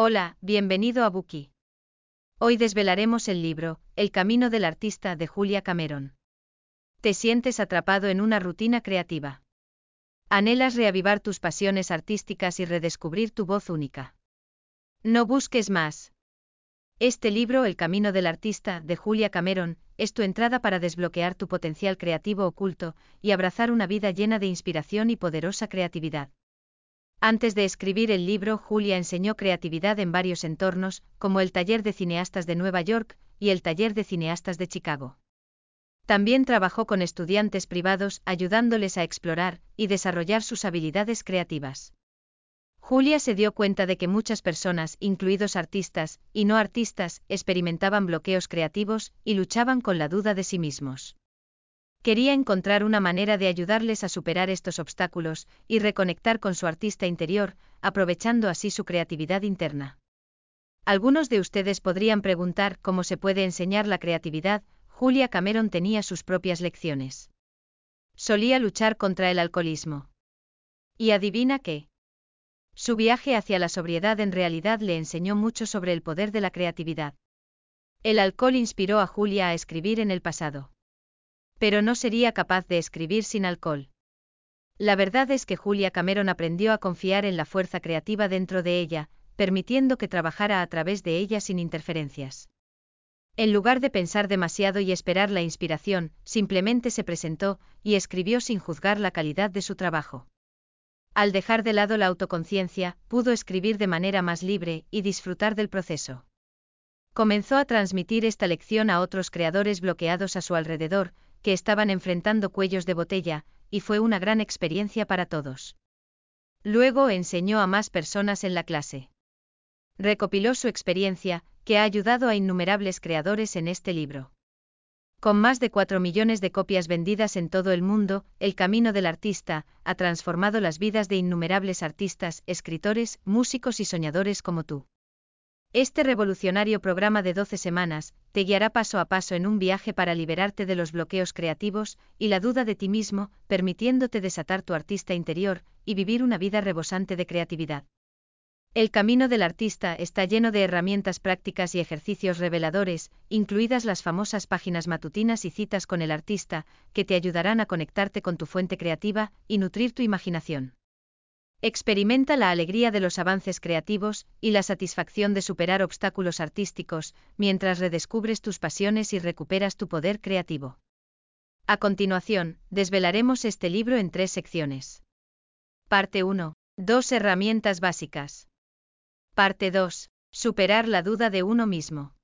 Hola, bienvenido a Buki. Hoy desvelaremos el libro, El camino del artista de Julia Cameron. Te sientes atrapado en una rutina creativa. Anhelas reavivar tus pasiones artísticas y redescubrir tu voz única. No busques más. Este libro, El Camino del Artista, de Julia Cameron, es tu entrada para desbloquear tu potencial creativo oculto y abrazar una vida llena de inspiración y poderosa creatividad. Antes de escribir el libro, Julia enseñó creatividad en varios entornos, como el Taller de Cineastas de Nueva York y el Taller de Cineastas de Chicago. También trabajó con estudiantes privados, ayudándoles a explorar y desarrollar sus habilidades creativas. Julia se dio cuenta de que muchas personas, incluidos artistas y no artistas, experimentaban bloqueos creativos y luchaban con la duda de sí mismos. Quería encontrar una manera de ayudarles a superar estos obstáculos y reconectar con su artista interior, aprovechando así su creatividad interna. Algunos de ustedes podrían preguntar cómo se puede enseñar la creatividad, Julia Cameron tenía sus propias lecciones. Solía luchar contra el alcoholismo. ¿Y adivina qué? Su viaje hacia la sobriedad en realidad le enseñó mucho sobre el poder de la creatividad. El alcohol inspiró a Julia a escribir en el pasado. Pero no sería capaz de escribir sin alcohol. La verdad es que Julia Cameron aprendió a confiar en la fuerza creativa dentro de ella, permitiendo que trabajara a través de ella sin interferencias. En lugar de pensar demasiado y esperar la inspiración, simplemente se presentó y escribió sin juzgar la calidad de su trabajo. Al dejar de lado la autoconciencia, pudo escribir de manera más libre y disfrutar del proceso. Comenzó a transmitir esta lección a otros creadores bloqueados a su alrededor, que estaban enfrentando cuellos de botella, y fue una gran experiencia para todos. Luego enseñó a más personas en la clase. Recopiló su experiencia, que ha ayudado a innumerables creadores en este libro. Con más de 4 millones de copias vendidas en todo el mundo, El Camino del Artista ha transformado las vidas de innumerables artistas, escritores, músicos y soñadores como tú. Este revolucionario programa de 12 semanas te guiará paso a paso en un viaje para liberarte de los bloqueos creativos y la duda de ti mismo, permitiéndote desatar tu artista interior y vivir una vida rebosante de creatividad. El camino del artista está lleno de herramientas prácticas y ejercicios reveladores, incluidas las famosas páginas matutinas y citas con el artista, que te ayudarán a conectarte con tu fuente creativa y nutrir tu imaginación. Experimenta la alegría de los avances creativos y la satisfacción de superar obstáculos artísticos, mientras redescubres tus pasiones y recuperas tu poder creativo. A continuación, desvelaremos este libro en tres secciones. Parte 1. Dos herramientas básicas. Parte 2. Superar la duda de uno mismo.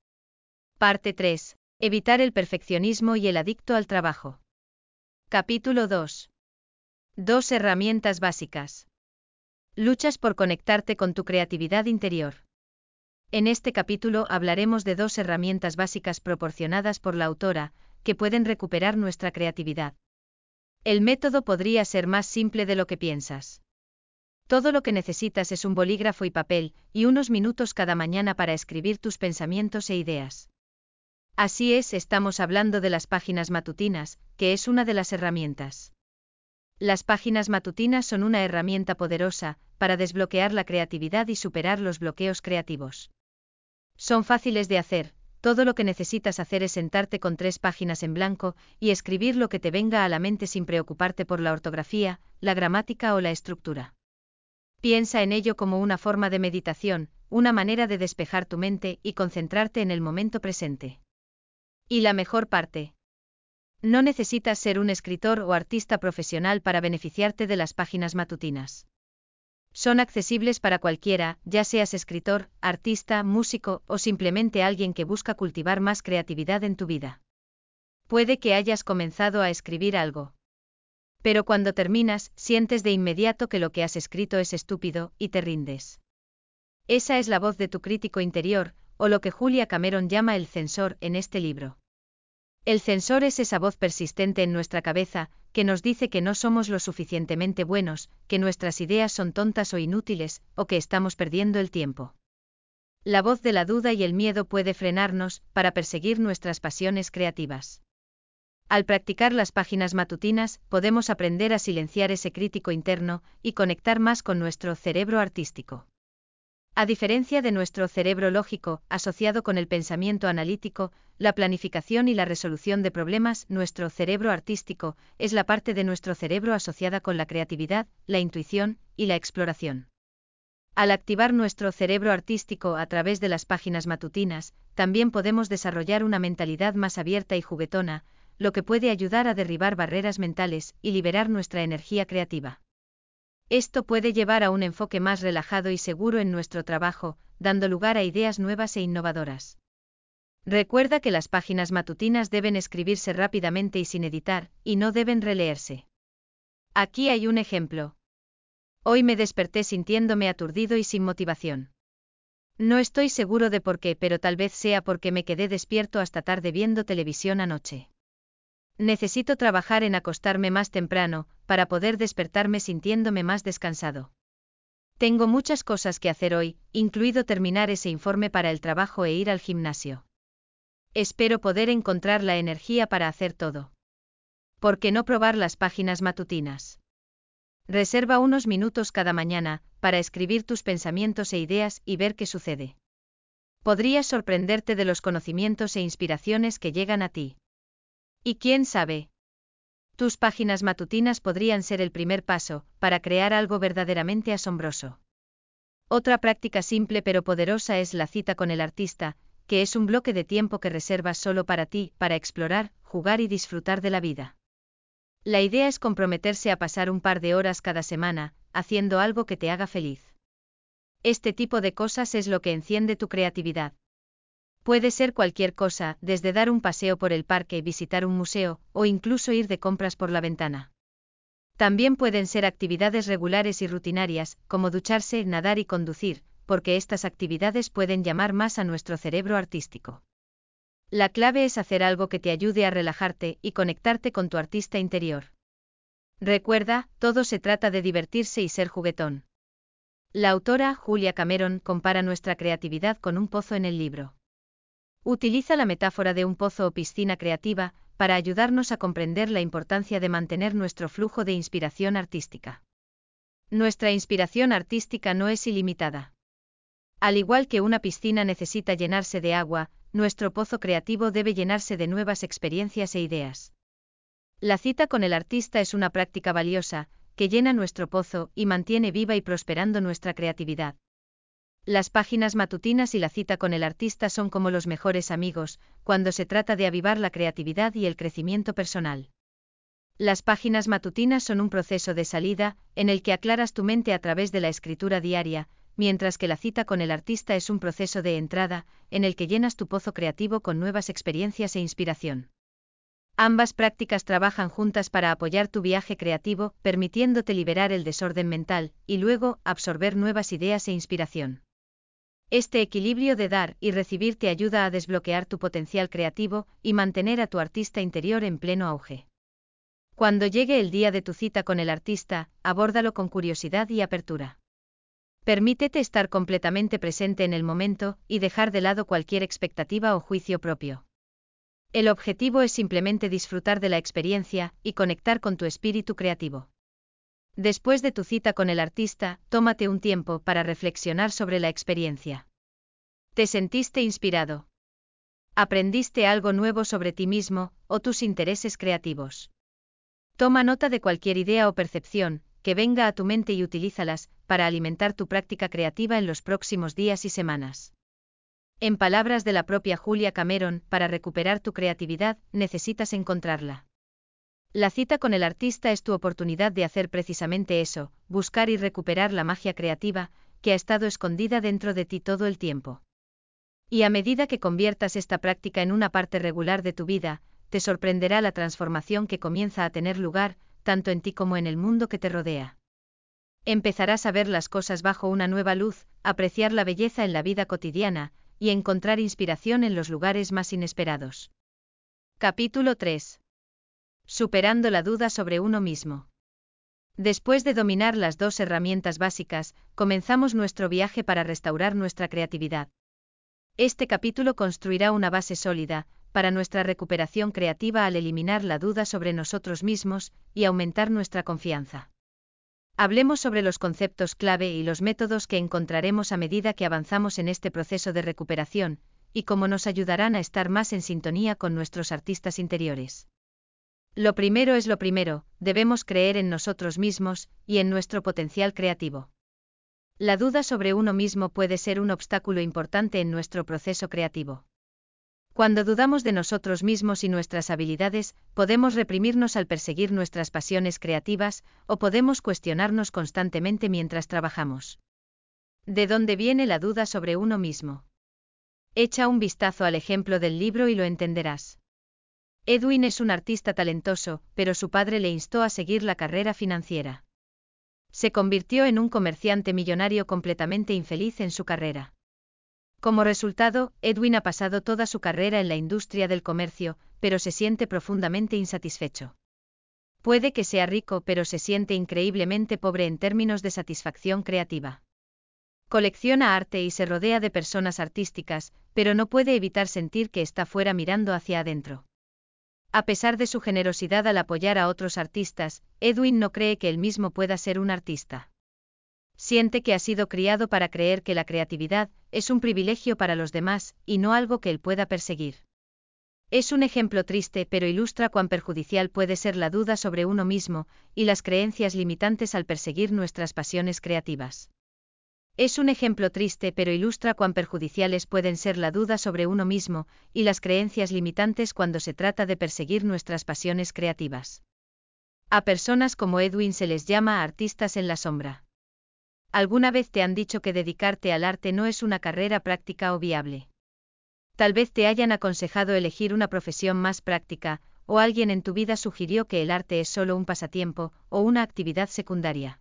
Parte 3. Evitar el perfeccionismo y el adicto al trabajo. Capítulo 2. Dos herramientas básicas. Luchas por conectarte con tu creatividad interior. En este capítulo hablaremos de dos herramientas básicas proporcionadas por la autora, que pueden recuperar nuestra creatividad. El método podría ser más simple de lo que piensas. Todo lo que necesitas es un bolígrafo y papel, y unos minutos cada mañana para escribir tus pensamientos e ideas. Así es, estamos hablando de las páginas matutinas, que es una de las herramientas. Las páginas matutinas son una herramienta poderosa, para desbloquear la creatividad y superar los bloqueos creativos. Son fáciles de hacer, todo lo que necesitas hacer es sentarte con tres páginas en blanco y escribir lo que te venga a la mente sin preocuparte por la ortografía, la gramática o la estructura. Piensa en ello como una forma de meditación, una manera de despejar tu mente y concentrarte en el momento presente. Y la mejor parte. No necesitas ser un escritor o artista profesional para beneficiarte de las páginas matutinas. Son accesibles para cualquiera, ya seas escritor, artista, músico o simplemente alguien que busca cultivar más creatividad en tu vida. Puede que hayas comenzado a escribir algo. Pero cuando terminas, sientes de inmediato que lo que has escrito es estúpido, y te rindes. Esa es la voz de tu crítico interior, o lo que Julia Cameron llama el censor en este libro. El censor es esa voz persistente en nuestra cabeza, que nos dice que no somos lo suficientemente buenos, que nuestras ideas son tontas o inútiles, o que estamos perdiendo el tiempo. La voz de la duda y el miedo puede frenarnos, para perseguir nuestras pasiones creativas. Al practicar las páginas matutinas, podemos aprender a silenciar ese crítico interno y conectar más con nuestro cerebro artístico. A diferencia de nuestro cerebro lógico, asociado con el pensamiento analítico, la planificación y la resolución de problemas, nuestro cerebro artístico es la parte de nuestro cerebro asociada con la creatividad, la intuición y la exploración. Al activar nuestro cerebro artístico a través de las páginas matutinas, también podemos desarrollar una mentalidad más abierta y juguetona, lo que puede ayudar a derribar barreras mentales y liberar nuestra energía creativa. Esto puede llevar a un enfoque más relajado y seguro en nuestro trabajo, dando lugar a ideas nuevas e innovadoras. Recuerda que las páginas matutinas deben escribirse rápidamente y sin editar, y no deben releerse. Aquí hay un ejemplo. Hoy me desperté sintiéndome aturdido y sin motivación. No estoy seguro de por qué, pero tal vez sea porque me quedé despierto hasta tarde viendo televisión anoche. Necesito trabajar en acostarme más temprano, para poder despertarme sintiéndome más descansado. Tengo muchas cosas que hacer hoy, incluido terminar ese informe para el trabajo e ir al gimnasio. Espero poder encontrar la energía para hacer todo. ¿Por qué no probar las páginas matutinas? Reserva unos minutos cada mañana, para escribir tus pensamientos e ideas y ver qué sucede. Podrías sorprenderte de los conocimientos e inspiraciones que llegan a ti. Y quién sabe. Tus páginas matutinas podrían ser el primer paso, para crear algo verdaderamente asombroso. Otra práctica simple pero poderosa es la cita con el artista, que es un bloque de tiempo que reservas solo para ti, para explorar, jugar y disfrutar de la vida. La idea es comprometerse a pasar un par de horas cada semana, haciendo algo que te haga feliz. Este tipo de cosas es lo que enciende tu creatividad. Puede ser cualquier cosa, desde dar un paseo por el parque, visitar un museo, o incluso ir de compras por la ventana. También pueden ser actividades regulares y rutinarias, como ducharse, nadar y conducir, porque estas actividades pueden llamar más a nuestro cerebro artístico. La clave es hacer algo que te ayude a relajarte y conectarte con tu artista interior. Recuerda, todo se trata de divertirse y ser juguetón. La autora, Julia Cameron, compara nuestra creatividad con un pozo en el libro. Utiliza la metáfora de un pozo o piscina creativa, para ayudarnos a comprender la importancia de mantener nuestro flujo de inspiración artística. Nuestra inspiración artística no es ilimitada. Al igual que una piscina necesita llenarse de agua, nuestro pozo creativo debe llenarse de nuevas experiencias e ideas. La cita con el artista es una práctica valiosa, que llena nuestro pozo y mantiene viva y prosperando nuestra creatividad. Las páginas matutinas y la cita con el artista son como los mejores amigos, cuando se trata de avivar la creatividad y el crecimiento personal. Las páginas matutinas son un proceso de salida, en el que aclaras tu mente a través de la escritura diaria, mientras que la cita con el artista es un proceso de entrada, en el que llenas tu pozo creativo con nuevas experiencias e inspiración. Ambas prácticas trabajan juntas para apoyar tu viaje creativo, permitiéndote liberar el desorden mental, y luego, absorber nuevas ideas e inspiración. Este equilibrio de dar y recibir te ayuda a desbloquear tu potencial creativo y mantener a tu artista interior en pleno auge. Cuando llegue el día de tu cita con el artista, abórdalo con curiosidad y apertura. Permítete estar completamente presente en el momento y dejar de lado cualquier expectativa o juicio propio. El objetivo es simplemente disfrutar de la experiencia y conectar con tu espíritu creativo. Después de tu cita con el artista, tómate un tiempo para reflexionar sobre la experiencia. ¿Te sentiste inspirado? ¿Aprendiste algo nuevo sobre ti mismo o tus intereses creativos? Toma nota de cualquier idea o percepción que venga a tu mente y utilízalas para alimentar tu práctica creativa en los próximos días y semanas. En palabras de la propia Julia Cameron, para recuperar tu creatividad, necesitas encontrarla. La cita con el artista es tu oportunidad de hacer precisamente eso, buscar y recuperar la magia creativa, que ha estado escondida dentro de ti todo el tiempo. Y a medida que conviertas esta práctica en una parte regular de tu vida, te sorprenderá la transformación que comienza a tener lugar, tanto en ti como en el mundo que te rodea. Empezarás a ver las cosas bajo una nueva luz, apreciar la belleza en la vida cotidiana, y encontrar inspiración en los lugares más inesperados. Capítulo 3. Superando la duda sobre uno mismo. Después de dominar las dos herramientas básicas, comenzamos nuestro viaje para restaurar nuestra creatividad. Este capítulo construirá una base sólida, para nuestra recuperación creativa al eliminar la duda sobre nosotros mismos y aumentar nuestra confianza. Hablemos sobre los conceptos clave y los métodos que encontraremos a medida que avanzamos en este proceso de recuperación, y cómo nos ayudarán a estar más en sintonía con nuestros artistas interiores. Lo primero es lo primero, debemos creer en nosotros mismos y en nuestro potencial creativo. La duda sobre uno mismo puede ser un obstáculo importante en nuestro proceso creativo. Cuando dudamos de nosotros mismos y nuestras habilidades, podemos reprimirnos al perseguir nuestras pasiones creativas, o podemos cuestionarnos constantemente mientras trabajamos. ¿De dónde viene la duda sobre uno mismo? Echa un vistazo al ejemplo del libro y lo entenderás. Edwin es un artista talentoso, pero su padre le instó a seguir la carrera financiera. Se convirtió en un comerciante millonario completamente infeliz en su carrera. Como resultado, Edwin ha pasado toda su carrera en la industria del comercio, pero se siente profundamente insatisfecho. Puede que sea rico, pero se siente increíblemente pobre en términos de satisfacción creativa. Colecciona arte y se rodea de personas artísticas, pero no puede evitar sentir que está fuera mirando hacia adentro. A pesar de su generosidad al apoyar a otros artistas, Edwin no cree que él mismo pueda ser un artista. Siente que ha sido criado para creer que la creatividad es un privilegio para los demás y no algo que él pueda perseguir. Es un ejemplo triste pero ilustra cuán perjudicial puede ser la duda sobre uno mismo y las creencias limitantes al perseguir nuestras pasiones creativas. Es un ejemplo triste pero ilustra cuán perjudiciales pueden ser la duda sobre uno mismo y las creencias limitantes cuando se trata de perseguir nuestras pasiones creativas. A personas como Edwin se les llama artistas en la sombra. ¿Alguna vez te han dicho que dedicarte al arte no es una carrera práctica o viable? Tal vez te hayan aconsejado elegir una profesión más práctica, o alguien en tu vida sugirió que el arte es solo un pasatiempo o una actividad secundaria.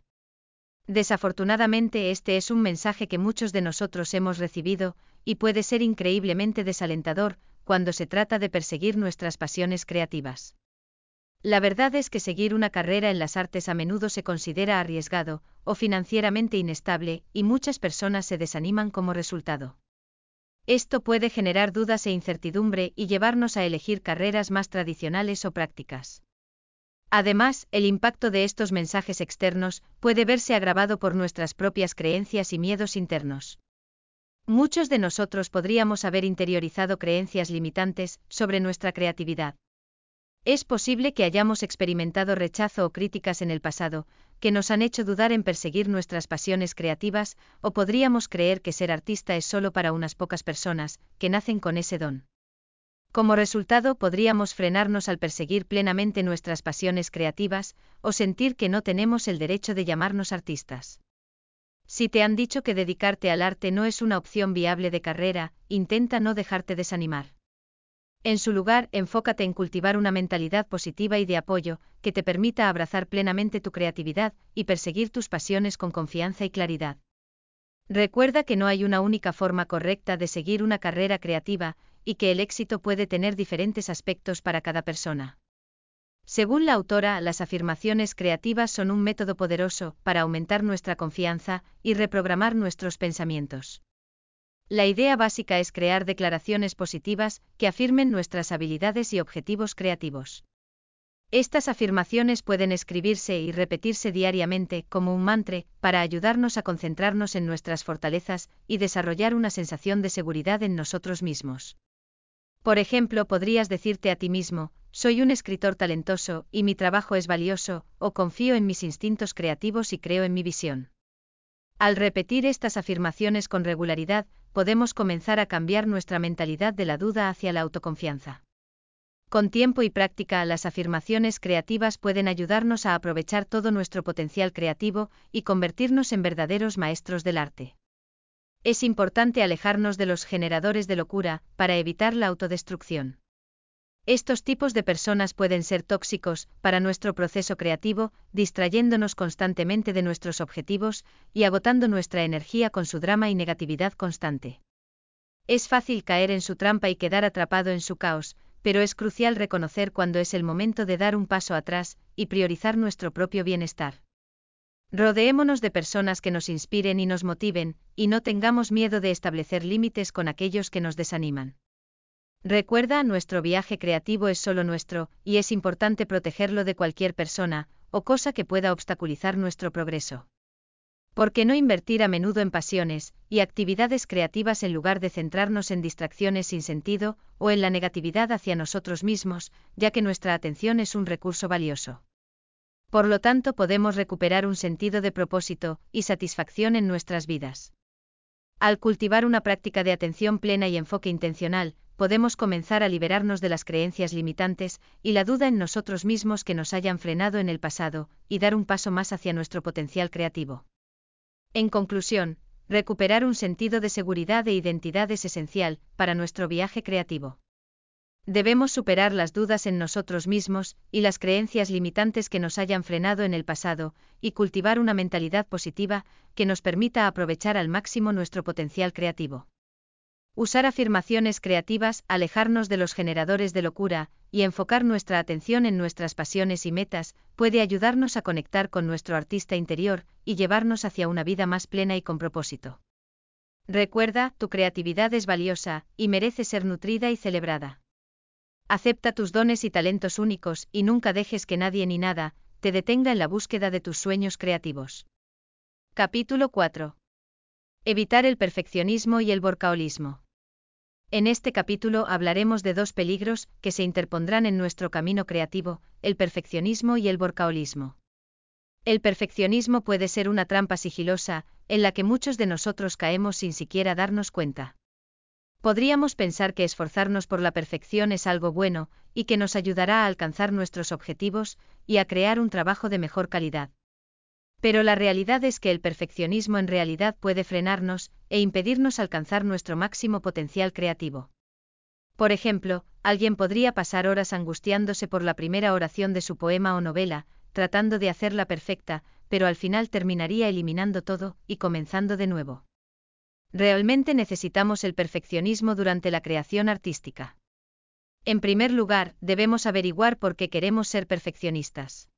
Desafortunadamente este es un mensaje que muchos de nosotros hemos recibido, y puede ser increíblemente desalentador, cuando se trata de perseguir nuestras pasiones creativas. La verdad es que seguir una carrera en las artes a menudo se considera arriesgado, o financieramente inestable, y muchas personas se desaniman como resultado. Esto puede generar dudas e incertidumbre y llevarnos a elegir carreras más tradicionales o prácticas. Además, el impacto de estos mensajes externos puede verse agravado por nuestras propias creencias y miedos internos. Muchos de nosotros podríamos haber interiorizado creencias limitantes sobre nuestra creatividad. Es posible que hayamos experimentado rechazo o críticas en el pasado, que nos han hecho dudar en perseguir nuestras pasiones creativas, o podríamos creer que ser artista es solo para unas pocas personas, que nacen con ese don. Como resultado, podríamos frenarnos al perseguir plenamente nuestras pasiones creativas, o sentir que no tenemos el derecho de llamarnos artistas. Si te han dicho que dedicarte al arte no es una opción viable de carrera, intenta no dejarte desanimar. En su lugar, enfócate en cultivar una mentalidad positiva y de apoyo, que te permita abrazar plenamente tu creatividad y perseguir tus pasiones con confianza y claridad. Recuerda que no hay una única forma correcta de seguir una carrera creativa, y que el éxito puede tener diferentes aspectos para cada persona. Según la autora, las afirmaciones creativas son un método poderoso para aumentar nuestra confianza y reprogramar nuestros pensamientos. La idea básica es crear declaraciones positivas que afirmen nuestras habilidades y objetivos creativos. Estas afirmaciones pueden escribirse y repetirse diariamente como un mantra para ayudarnos a concentrarnos en nuestras fortalezas y desarrollar una sensación de seguridad en nosotros mismos. Por ejemplo, podrías decirte a ti mismo, soy un escritor talentoso y mi trabajo es valioso, o confío en mis instintos creativos y creo en mi visión. Al repetir estas afirmaciones con regularidad, podemos comenzar a cambiar nuestra mentalidad de la duda hacia la autoconfianza. Con tiempo y práctica, las afirmaciones creativas pueden ayudarnos a aprovechar todo nuestro potencial creativo y convertirnos en verdaderos maestros del arte es importante alejarnos de los generadores de locura, para evitar la autodestrucción. Estos tipos de personas pueden ser tóxicos para nuestro proceso creativo, distrayéndonos constantemente de nuestros objetivos y agotando nuestra energía con su drama y negatividad constante. Es fácil caer en su trampa y quedar atrapado en su caos, pero es crucial reconocer cuándo es el momento de dar un paso atrás y priorizar nuestro propio bienestar. Rodeémonos de personas que nos inspiren y nos motiven, y no tengamos miedo de establecer límites con aquellos que nos desaniman. Recuerda, nuestro viaje creativo es solo nuestro, y es importante protegerlo de cualquier persona, o cosa que pueda obstaculizar nuestro progreso. ¿Por qué no invertir a menudo en pasiones y actividades creativas en lugar de centrarnos en distracciones sin sentido o en la negatividad hacia nosotros mismos, ya que nuestra atención es un recurso valioso? Por lo tanto, podemos recuperar un sentido de propósito y satisfacción en nuestras vidas. Al cultivar una práctica de atención plena y enfoque intencional, podemos comenzar a liberarnos de las creencias limitantes y la duda en nosotros mismos que nos hayan frenado en el pasado, y dar un paso más hacia nuestro potencial creativo. En conclusión, recuperar un sentido de seguridad e identidad es esencial para nuestro viaje creativo. Debemos superar las dudas en nosotros mismos y las creencias limitantes que nos hayan frenado en el pasado, y cultivar una mentalidad positiva que nos permita aprovechar al máximo nuestro potencial creativo. Usar afirmaciones creativas, alejarnos de los generadores de locura, y enfocar nuestra atención en nuestras pasiones y metas, puede ayudarnos a conectar con nuestro artista interior, y llevarnos hacia una vida más plena y con propósito. Recuerda, tu creatividad es valiosa, y merece ser nutrida y celebrada. Acepta tus dones y talentos únicos, y nunca dejes que nadie ni nada, te detenga en la búsqueda de tus sueños creativos. Capítulo 4. Evitar el perfeccionismo y el borcaolismo. En este capítulo hablaremos de dos peligros que se interpondrán en nuestro camino creativo, el perfeccionismo y el borcaolismo. El perfeccionismo puede ser una trampa sigilosa, en la que muchos de nosotros caemos sin siquiera darnos cuenta. Podríamos pensar que esforzarnos por la perfección es algo bueno, y que nos ayudará a alcanzar nuestros objetivos, y a crear un trabajo de mejor calidad. Pero la realidad es que el perfeccionismo en realidad puede frenarnos e impedirnos alcanzar nuestro máximo potencial creativo. Por ejemplo, alguien podría pasar horas angustiándose por la primera oración de su poema o novela, tratando de hacerla perfecta, pero al final terminaría eliminando todo y comenzando de nuevo. Realmente necesitamos el perfeccionismo durante la creación artística. En primer lugar, debemos averiguar por qué queremos ser perfeccionistas.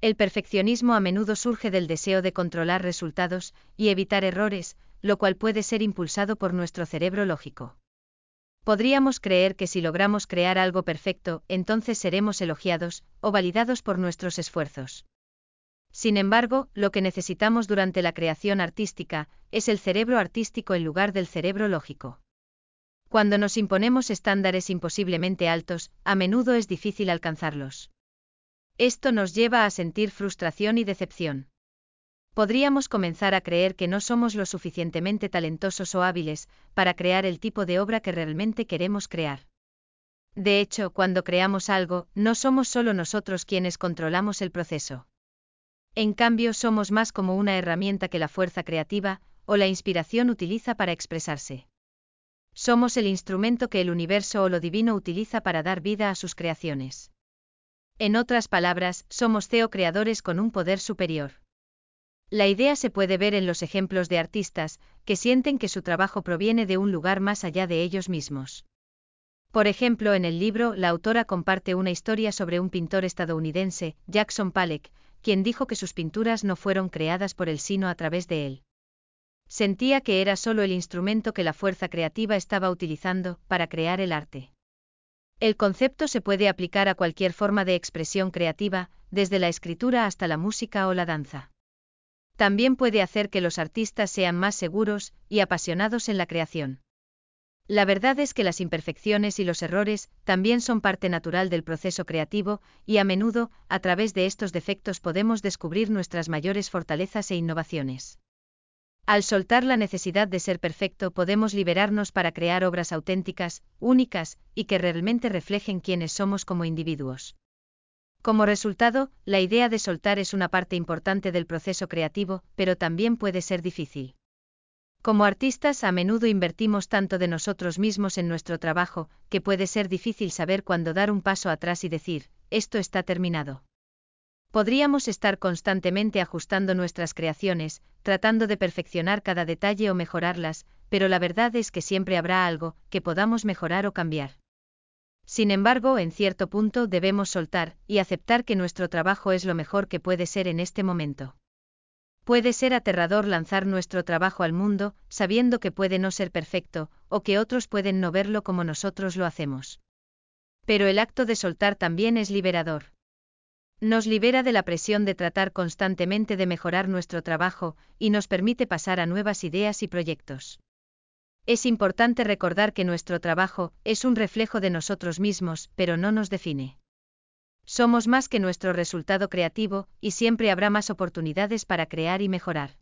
El perfeccionismo a menudo surge del deseo de controlar resultados y evitar errores, lo cual puede ser impulsado por nuestro cerebro lógico. Podríamos creer que si logramos crear algo perfecto, entonces seremos elogiados o validados por nuestros esfuerzos. Sin embargo, lo que necesitamos durante la creación artística es el cerebro artístico en lugar del cerebro lógico. Cuando nos imponemos estándares imposiblemente altos, a menudo es difícil alcanzarlos. Esto nos lleva a sentir frustración y decepción. Podríamos comenzar a creer que no somos lo suficientemente talentosos o hábiles para crear el tipo de obra que realmente queremos crear. De hecho, cuando creamos algo, no somos solo nosotros quienes controlamos el proceso. En cambio, somos más como una herramienta que la fuerza creativa o la inspiración utiliza para expresarse. Somos el instrumento que el universo o lo divino utiliza para dar vida a sus creaciones. En otras palabras, somos CEO-creadores con un poder superior. La idea se puede ver en los ejemplos de artistas, que sienten que su trabajo proviene de un lugar más allá de ellos mismos. Por ejemplo, en el libro, la autora comparte una historia sobre un pintor estadounidense, Jackson Pollock, quien dijo que sus pinturas no fueron creadas por el sino a través de él. Sentía que era solo el instrumento que la fuerza creativa estaba utilizando para crear el arte. El concepto se puede aplicar a cualquier forma de expresión creativa, desde la escritura hasta la música o la danza. También puede hacer que los artistas sean más seguros y apasionados en la creación. La verdad es que las imperfecciones y los errores también son parte natural del proceso creativo, y a menudo, a través de estos defectos podemos descubrir nuestras mayores fortalezas e innovaciones. Al soltar la necesidad de ser perfecto podemos liberarnos para crear obras auténticas, únicas, y que realmente reflejen quiénes somos como individuos. Como resultado, la idea de soltar es una parte importante del proceso creativo, pero también puede ser difícil. Como artistas a menudo invertimos tanto de nosotros mismos en nuestro trabajo, que puede ser difícil saber cuándo dar un paso atrás y decir, esto está terminado. Podríamos estar constantemente ajustando nuestras creaciones, tratando de perfeccionar cada detalle o mejorarlas, pero la verdad es que siempre habrá algo que podamos mejorar o cambiar. Sin embargo, en cierto punto debemos soltar y aceptar que nuestro trabajo es lo mejor que puede ser en este momento. Puede ser aterrador lanzar nuestro trabajo al mundo, sabiendo que puede no ser perfecto, o que otros pueden no verlo como nosotros lo hacemos. Pero el acto de soltar también es liberador. Nos libera de la presión de tratar constantemente de mejorar nuestro trabajo y nos permite pasar a nuevas ideas y proyectos. Es importante recordar que nuestro trabajo es un reflejo de nosotros mismos, pero no nos define. Somos más que nuestro resultado creativo, y siempre habrá más oportunidades para crear y mejorar.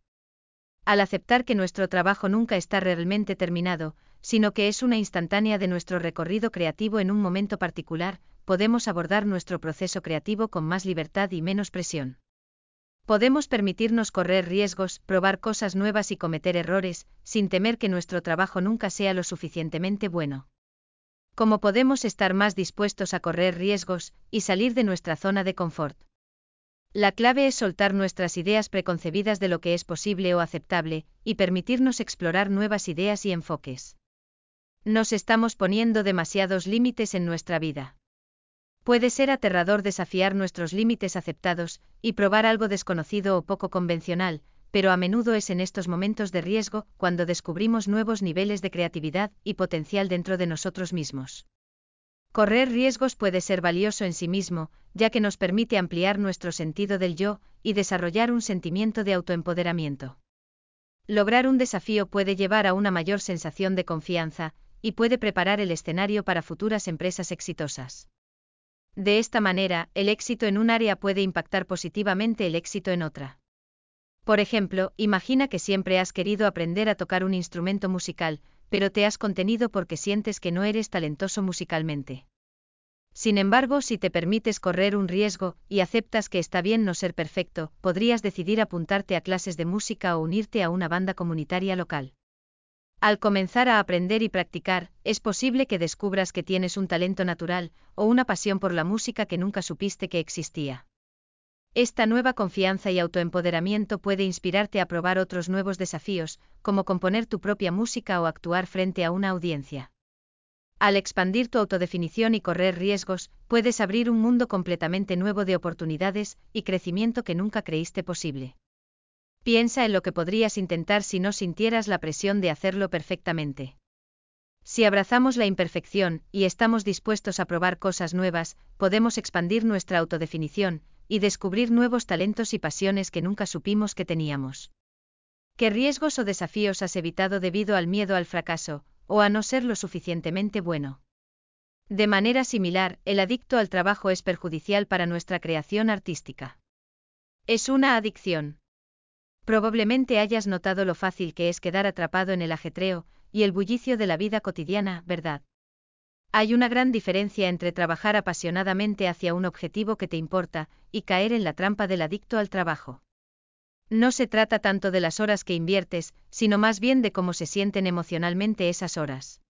Al aceptar que nuestro trabajo nunca está realmente terminado, sino que es una instantánea de nuestro recorrido creativo en un momento particular, podemos abordar nuestro proceso creativo con más libertad y menos presión. Podemos permitirnos correr riesgos, probar cosas nuevas y cometer errores, sin temer que nuestro trabajo nunca sea lo suficientemente bueno. Como podemos estar más dispuestos a correr riesgos y salir de nuestra zona de confort. La clave es soltar nuestras ideas preconcebidas de lo que es posible o aceptable, y permitirnos explorar nuevas ideas y enfoques. Nos estamos poniendo demasiados límites en nuestra vida. Puede ser aterrador desafiar nuestros límites aceptados y probar algo desconocido o poco convencional, pero a menudo es en estos momentos de riesgo cuando descubrimos nuevos niveles de creatividad y potencial dentro de nosotros mismos. Correr riesgos puede ser valioso en sí mismo, ya que nos permite ampliar nuestro sentido del yo y desarrollar un sentimiento de autoempoderamiento. Lograr un desafío puede llevar a una mayor sensación de confianza, y puede preparar el escenario para futuras empresas exitosas. De esta manera, el éxito en un área puede impactar positivamente el éxito en otra. Por ejemplo, imagina que siempre has querido aprender a tocar un instrumento musical, pero te has contenido porque sientes que no eres talentoso musicalmente. Sin embargo, si te permites correr un riesgo y aceptas que está bien no ser perfecto, podrías decidir apuntarte a clases de música o unirte a una banda comunitaria local. Al comenzar a aprender y practicar, es posible que descubras que tienes un talento natural, o una pasión por la música que nunca supiste que existía. Esta nueva confianza y autoempoderamiento puede inspirarte a probar otros nuevos desafíos, como componer tu propia música o actuar frente a una audiencia. Al expandir tu autodefinición y correr riesgos, puedes abrir un mundo completamente nuevo de oportunidades y crecimiento que nunca creíste posible. Piensa en lo que podrías intentar si no sintieras la presión de hacerlo perfectamente. Si abrazamos la imperfección y estamos dispuestos a probar cosas nuevas, podemos expandir nuestra autodefinición y descubrir nuevos talentos y pasiones que nunca supimos que teníamos. ¿Qué riesgos o desafíos has evitado debido al miedo al fracaso, o a no ser lo suficientemente bueno? De manera similar, el adicto al trabajo es perjudicial para nuestra creación artística. Es una adicción. Probablemente hayas notado lo fácil que es quedar atrapado en el ajetreo y el bullicio de la vida cotidiana, ¿verdad? Hay una gran diferencia entre trabajar apasionadamente hacia un objetivo que te importa y caer en la trampa del adicto al trabajo. No se trata tanto de las horas que inviertes, sino más bien de cómo se sienten emocionalmente esas horas.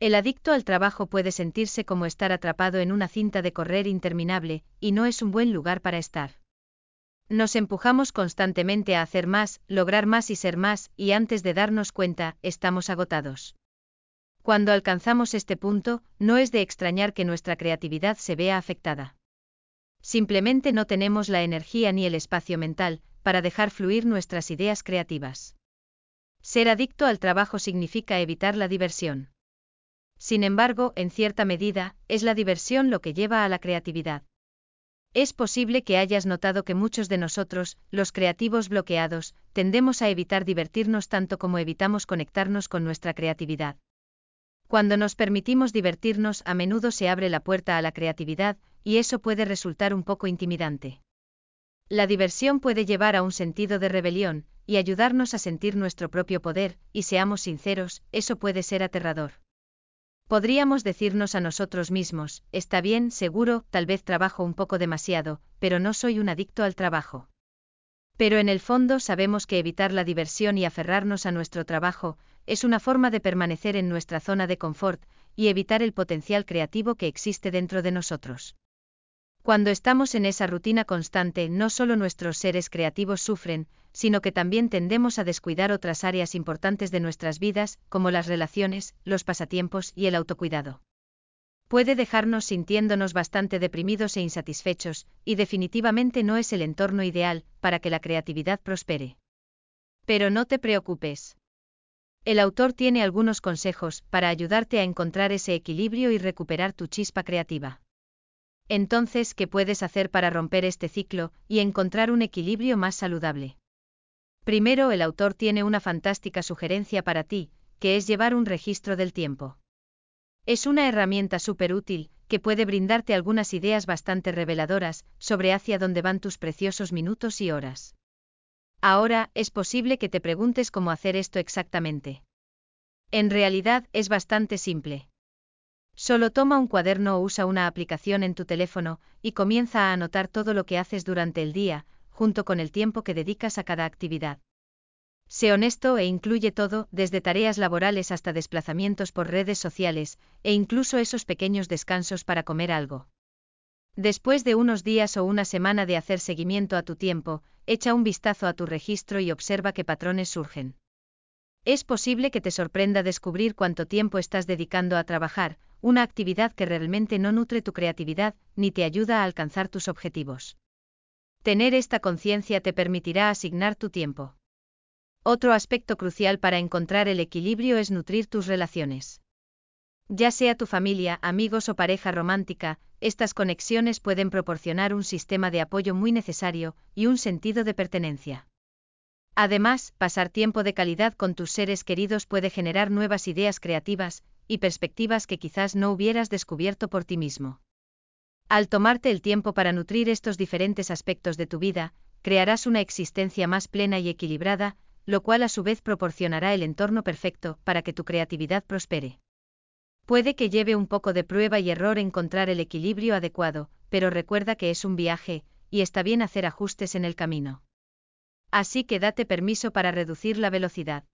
El adicto al trabajo puede sentirse como estar atrapado en una cinta de correr interminable, y no es un buen lugar para estar. Nos empujamos constantemente a hacer más, lograr más y ser más, y antes de darnos cuenta, estamos agotados. Cuando alcanzamos este punto, no es de extrañar que nuestra creatividad se vea afectada. Simplemente no tenemos la energía ni el espacio mental para dejar fluir nuestras ideas creativas. Ser adicto al trabajo significa evitar la diversión. Sin embargo, en cierta medida, es la diversión lo que lleva a la creatividad. Es posible que hayas notado que muchos de nosotros, los creativos bloqueados, tendemos a evitar divertirnos tanto como evitamos conectarnos con nuestra creatividad. Cuando nos permitimos divertirnos a menudo se abre la puerta a la creatividad, y eso puede resultar un poco intimidante. La diversión puede llevar a un sentido de rebelión, y ayudarnos a sentir nuestro propio poder, y seamos sinceros, eso puede ser aterrador. Podríamos decirnos a nosotros mismos, está bien, seguro, tal vez trabajo un poco demasiado, pero no soy un adicto al trabajo. Pero en el fondo sabemos que evitar la diversión y aferrarnos a nuestro trabajo, es una forma de permanecer en nuestra zona de confort y evitar el potencial creativo que existe dentro de nosotros. Cuando estamos en esa rutina constante, no solo nuestros seres creativos sufren, sino que también tendemos a descuidar otras áreas importantes de nuestras vidas, como las relaciones, los pasatiempos y el autocuidado. Puede dejarnos sintiéndonos bastante deprimidos e insatisfechos, y definitivamente no es el entorno ideal para que la creatividad prospere. Pero no te preocupes. El autor tiene algunos consejos para ayudarte a encontrar ese equilibrio y recuperar tu chispa creativa. Entonces, ¿qué puedes hacer para romper este ciclo y encontrar un equilibrio más saludable? Primero, el autor tiene una fantástica sugerencia para ti, que es llevar un registro del tiempo. Es una herramienta súper útil, que puede brindarte algunas ideas bastante reveladoras sobre hacia dónde van tus preciosos minutos y horas. Ahora, es posible que te preguntes cómo hacer esto exactamente. En realidad, es bastante simple. Solo toma un cuaderno o usa una aplicación en tu teléfono y comienza a anotar todo lo que haces durante el día, junto con el tiempo que dedicas a cada actividad. Sé honesto e incluye todo, desde tareas laborales hasta desplazamientos por redes sociales, e incluso esos pequeños descansos para comer algo. Después de unos días o una semana de hacer seguimiento a tu tiempo, echa un vistazo a tu registro y observa qué patrones surgen. Es posible que te sorprenda descubrir cuánto tiempo estás dedicando a trabajar, una actividad que realmente no nutre tu creatividad ni te ayuda a alcanzar tus objetivos. Tener esta conciencia te permitirá asignar tu tiempo. Otro aspecto crucial para encontrar el equilibrio es nutrir tus relaciones. Ya sea tu familia, amigos o pareja romántica, estas conexiones pueden proporcionar un sistema de apoyo muy necesario y un sentido de pertenencia. Además, pasar tiempo de calidad con tus seres queridos puede generar nuevas ideas creativas y perspectivas que quizás no hubieras descubierto por ti mismo. Al tomarte el tiempo para nutrir estos diferentes aspectos de tu vida, crearás una existencia más plena y equilibrada, lo cual a su vez proporcionará el entorno perfecto para que tu creatividad prospere. Puede que lleve un poco de prueba y error encontrar el equilibrio adecuado, pero recuerda que es un viaje, y está bien hacer ajustes en el camino. Así que date permiso para reducir la velocidad.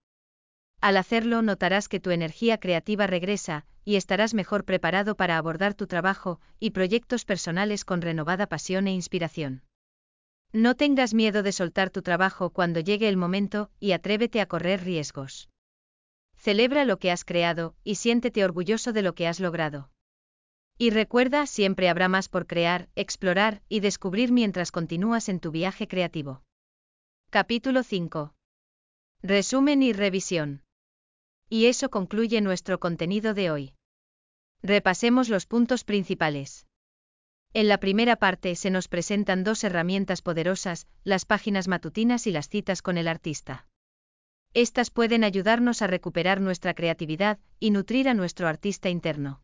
Al hacerlo notarás que tu energía creativa regresa, y estarás mejor preparado para abordar tu trabajo y proyectos personales con renovada pasión e inspiración. No tengas miedo de soltar tu trabajo cuando llegue el momento y atrévete a correr riesgos. Celebra lo que has creado y siéntete orgulloso de lo que has logrado. Y recuerda, siempre habrá más por crear, explorar y descubrir mientras continúas en tu viaje creativo. Capítulo 5. Resumen y revisión. Y eso concluye nuestro contenido de hoy. Repasemos los puntos principales. En la primera parte se nos presentan dos herramientas poderosas, las páginas matutinas y las citas con el artista. Estas pueden ayudarnos a recuperar nuestra creatividad y nutrir a nuestro artista interno.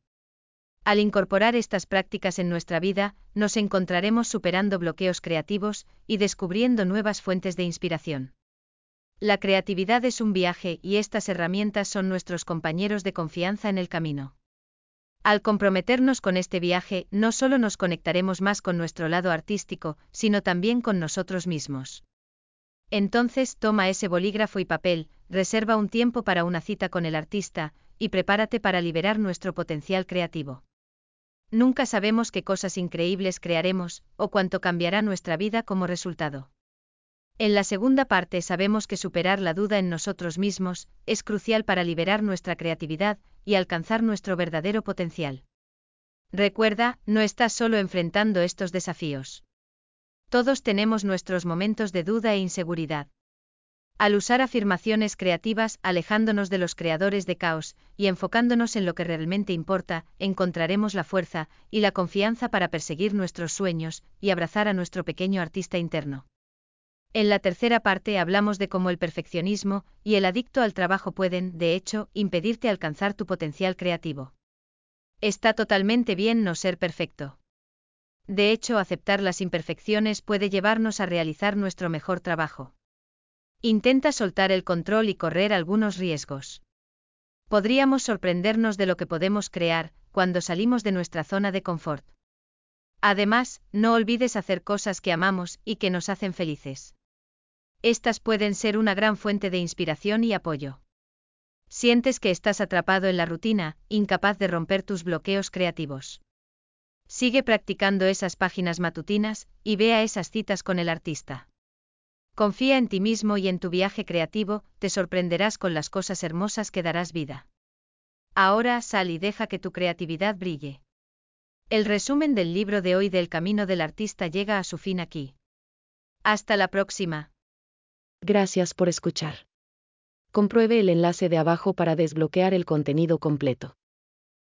Al incorporar estas prácticas en nuestra vida, nos encontraremos superando bloqueos creativos y descubriendo nuevas fuentes de inspiración. La creatividad es un viaje y estas herramientas son nuestros compañeros de confianza en el camino. Al comprometernos con este viaje, no solo nos conectaremos más con nuestro lado artístico, sino también con nosotros mismos. Entonces toma ese bolígrafo y papel, reserva un tiempo para una cita con el artista, y prepárate para liberar nuestro potencial creativo. Nunca sabemos qué cosas increíbles crearemos, o cuánto cambiará nuestra vida como resultado. En la segunda parte sabemos que superar la duda en nosotros mismos es crucial para liberar nuestra creatividad y alcanzar nuestro verdadero potencial. Recuerda, no estás solo enfrentando estos desafíos. Todos tenemos nuestros momentos de duda e inseguridad. Al usar afirmaciones creativas, alejándonos de los creadores de caos, y enfocándonos en lo que realmente importa, encontraremos la fuerza y la confianza para perseguir nuestros sueños y abrazar a nuestro pequeño artista interno. En la tercera parte hablamos de cómo el perfeccionismo y el adicto al trabajo pueden, de hecho, impedirte alcanzar tu potencial creativo. Está totalmente bien no ser perfecto. De hecho, aceptar las imperfecciones puede llevarnos a realizar nuestro mejor trabajo. Intenta soltar el control y correr algunos riesgos. Podríamos sorprendernos de lo que podemos crear cuando salimos de nuestra zona de confort. Además, no olvides hacer cosas que amamos y que nos hacen felices. Estas pueden ser una gran fuente de inspiración y apoyo. Sientes que estás atrapado en la rutina, incapaz de romper tus bloqueos creativos. Sigue practicando esas páginas matutinas y vea esas citas con el artista. Confía en ti mismo y en tu viaje creativo, te sorprenderás con las cosas hermosas que darás vida. Ahora sal y deja que tu creatividad brille. El resumen del libro de hoy del Camino del Artista llega a su fin aquí. Hasta la próxima. Gracias por escuchar. Compruebe el enlace de abajo para desbloquear el contenido completo.